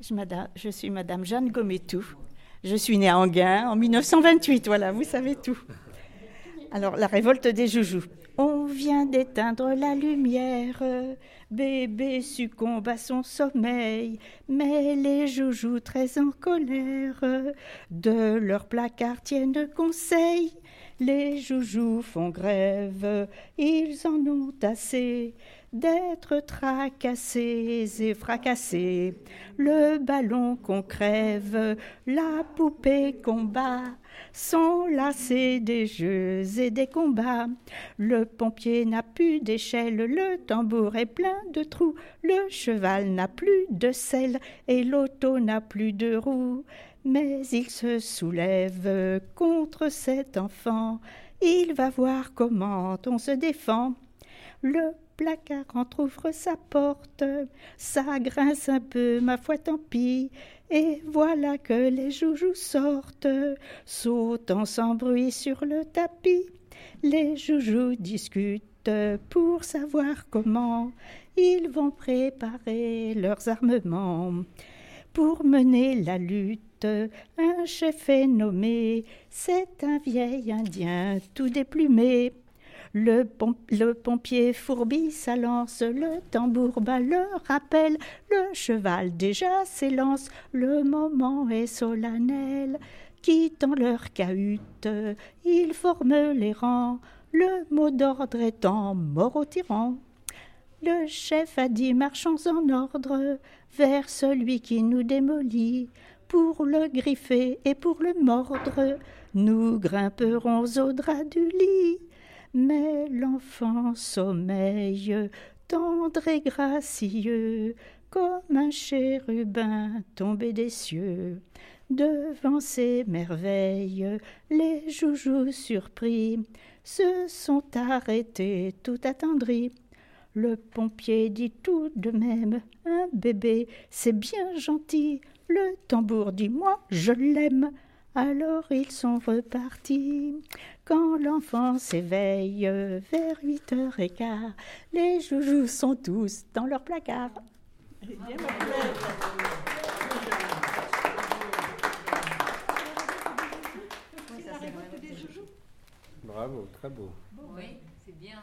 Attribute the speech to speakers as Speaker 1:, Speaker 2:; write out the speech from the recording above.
Speaker 1: je, suis Madame Jeanne Gometou. Je suis née à Anguin en 1928, voilà, vous savez tout. Alors, la révolte des joujoux. On vient d'éteindre la lumière, bébé succombe à son sommeil, mais les joujoux très en colère de leur placard tiennent conseil. Les joujoux font grève, ils en ont assez d'être tracassés et fracassés. Le ballon qu'on crève, la poupée qu'on bat, sont lassés des jeux et des combats. Le pompier n'a plus d'échelle, le tambour est plein de trous, le cheval n'a plus de selle et l'auto n'a plus de roues. Mais il se soulève contre cet enfant, il va voir comment on se défend. Le placard entr'ouvre sa porte, ça grince un peu, ma foi tant pis, et voilà que les joujoux sortent, sautant sans bruit sur le tapis. Les joujoux discutent pour savoir comment ils vont préparer leurs armements. Pour mener la lutte, un chef est nommé, c'est un vieil Indien tout déplumé. Le, pompier fourbit sa lance, le tambour bat le rappel, le cheval déjà s'élance, le moment est solennel. Quittant leur cahute, ils forment les rangs, le mot d'ordre étant mort au tyran. Le chef a dit marchons en ordre vers celui qui nous démolit. Pour le griffer et pour le mordre, nous grimperons au drap du lit. Mais l'enfant sommeille, tendre et gracieux, comme un chérubin tombé des cieux. Devant ces merveilles, les joujoux surpris se sont arrêtés tout attendris. Le pompier dit tout de même Un bébé, c'est bien gentil. Le tambour dit Moi, je l'aime. Alors ils sont repartis. Quand l'enfant s'éveille vers huit heures et quart, les joujoux sont tous dans leur placard.
Speaker 2: Bravo, très beau.
Speaker 3: Oui, c'est bien.